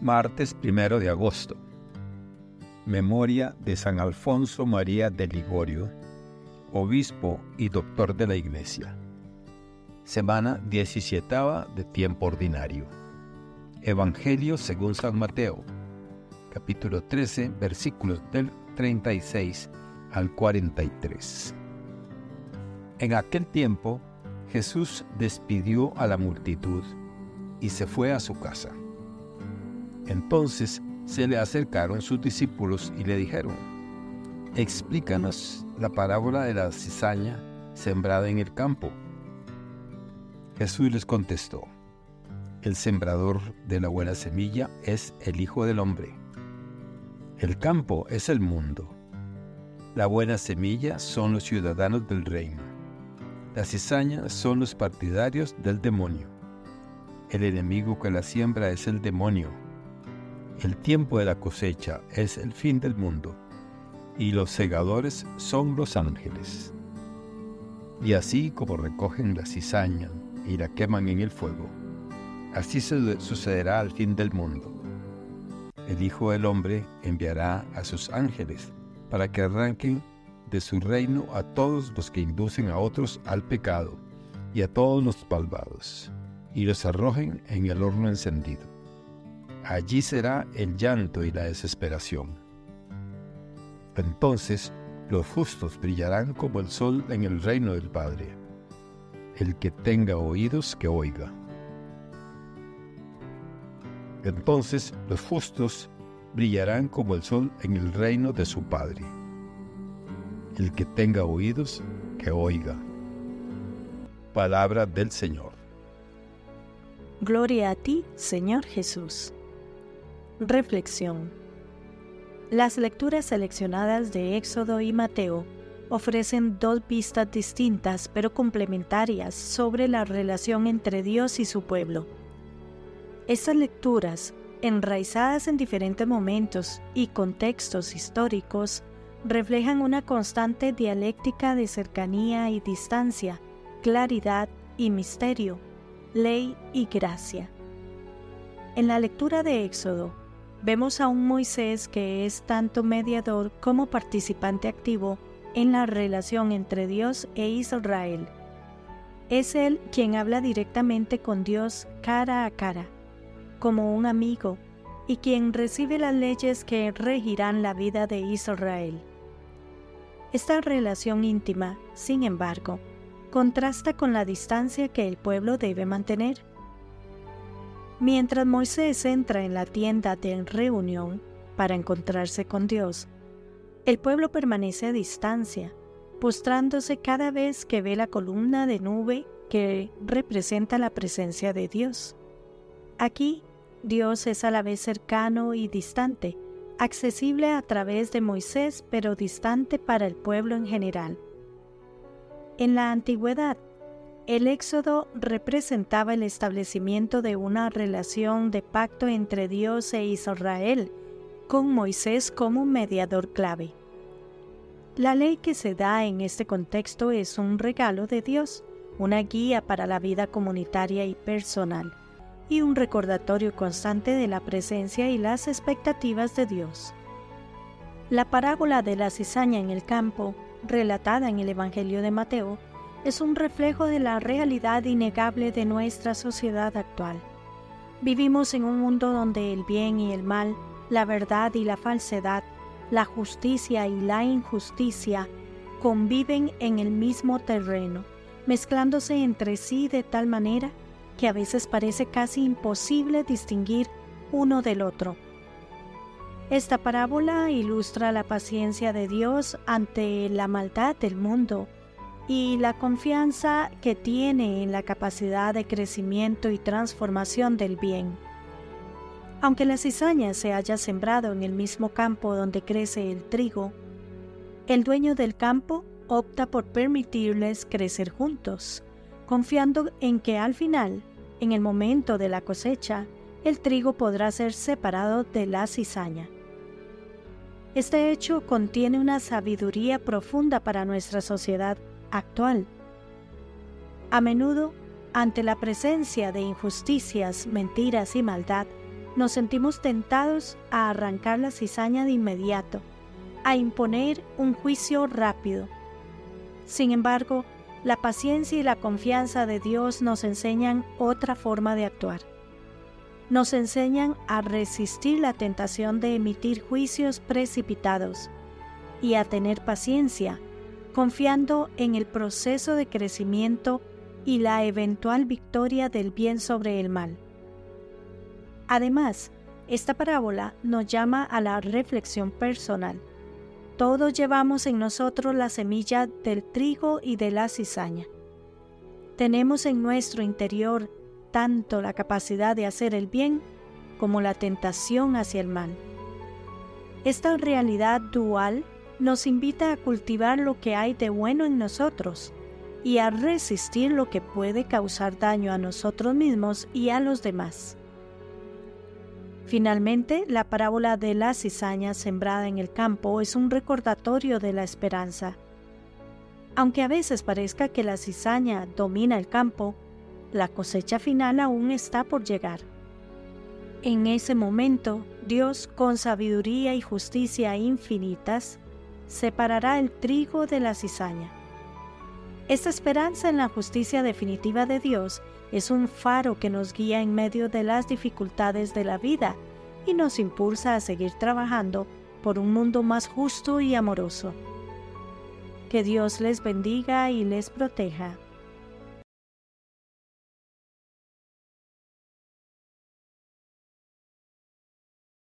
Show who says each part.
Speaker 1: Martes primero de agosto. Memoria de San Alfonso María de Ligorio, obispo y doctor de la Iglesia. Semana 17 de tiempo ordinario. Evangelio según San Mateo, capítulo 13, versículos del 36 al 43. En aquel tiempo, Jesús despidió a la multitud y se fue a su casa. Entonces se le acercaron sus discípulos y le dijeron, explícanos la parábola de la cizaña sembrada en el campo. Jesús les contestó, el sembrador de la buena semilla es el Hijo del Hombre. El campo es el mundo. La buena semilla son los ciudadanos del reino. La cizaña son los partidarios del demonio. El enemigo que la siembra es el demonio el tiempo de la cosecha es el fin del mundo, y los segadores son los ángeles. Y así como recogen la cizaña y la queman en el fuego, así sucederá al fin del mundo. El Hijo del Hombre enviará a sus ángeles para que arranquen de su reino a todos los que inducen a otros al pecado y a todos los malvados, y los arrojen en el horno encendido allí será el llanto y la desesperación. Entonces los justos brillarán como el sol en el reino del Padre. El que tenga oídos, que oiga. Entonces los justos brillarán como el sol en el reino de su Padre. El que tenga oídos, que oiga. Palabra del Señor.
Speaker 2: Gloria a ti, Señor Jesús. Reflexión. Las lecturas seleccionadas de Éxodo y Mateo ofrecen dos vistas distintas pero complementarias sobre la relación entre Dios y su pueblo. Estas lecturas, enraizadas en diferentes momentos y contextos históricos, reflejan una constante dialéctica de cercanía y distancia, claridad y misterio, ley y gracia. En la lectura de Éxodo, vemos a un Moisés que es tanto mediador como participante activo en la relación entre Dios e Israel. Es él quien habla directamente con Dios cara a cara, como un amigo, y quien recibe las leyes que regirán la vida de Israel. Esta relación íntima, sin embargo, contrasta con la distancia que el pueblo debe mantener Mientras Moisés entra en la tienda de reunión para encontrarse con Dios, el pueblo permanece a distancia, postrándose cada vez que ve la columna de nube que representa la presencia de Dios. Aquí, Dios es a la vez cercano y distante, accesible a través de Moisés, pero distante para el pueblo en general. En la antigüedad, el éxodo representaba el establecimiento de una relación de pacto entre Dios e Israel, con Moisés como mediador clave. La ley que se da en este contexto es un regalo de Dios, una guía para la vida comunitaria y personal, y un recordatorio constante de la presencia y las expectativas de Dios. La parábola de la cizaña en el campo, relatada en el Evangelio de Mateo, es un reflejo de la realidad innegable de nuestra sociedad actual. Vivimos en un mundo donde el bien y el mal, la verdad y la falsedad, la justicia y la injusticia conviven en el mismo terreno, mezclándose entre sí de tal manera que a veces parece casi imposible distinguir uno del otro. Esta parábola ilustra la paciencia de Dios ante la maldad del mundo y la confianza que tiene en la capacidad de crecimiento y transformación del bien. Aunque la cizaña se haya sembrado en el mismo campo donde crece el trigo, el dueño del campo opta por permitirles crecer juntos, confiando en que al final, en el momento de la cosecha, el trigo podrá ser separado de la cizaña. Este hecho contiene una sabiduría profunda para nuestra sociedad actual. A menudo, ante la presencia de injusticias, mentiras y maldad, nos sentimos tentados a arrancar la cizaña de inmediato, a imponer un juicio rápido. Sin embargo, la paciencia y la confianza de Dios nos enseñan otra forma de actuar. Nos enseñan a resistir la tentación de emitir juicios precipitados y a tener paciencia, confiando en el proceso de crecimiento y la eventual victoria del bien sobre el mal. Además, esta parábola nos llama a la reflexión personal. Todos llevamos en nosotros la semilla del trigo y de la cizaña. Tenemos en nuestro interior tanto la capacidad de hacer el bien como la tentación hacia el mal. Esta realidad dual nos invita a cultivar lo que hay de bueno en nosotros y a resistir lo que puede causar daño a nosotros mismos y a los demás. Finalmente, la parábola de la cizaña sembrada en el campo es un recordatorio de la esperanza. Aunque a veces parezca que la cizaña domina el campo, la cosecha final aún está por llegar. En ese momento, Dios, con sabiduría y justicia infinitas, separará el trigo de la cizaña. Esta esperanza en la justicia definitiva de Dios es un faro que nos guía en medio de las dificultades de la vida y nos impulsa a seguir trabajando por un mundo más justo y amoroso. Que Dios les bendiga y les proteja.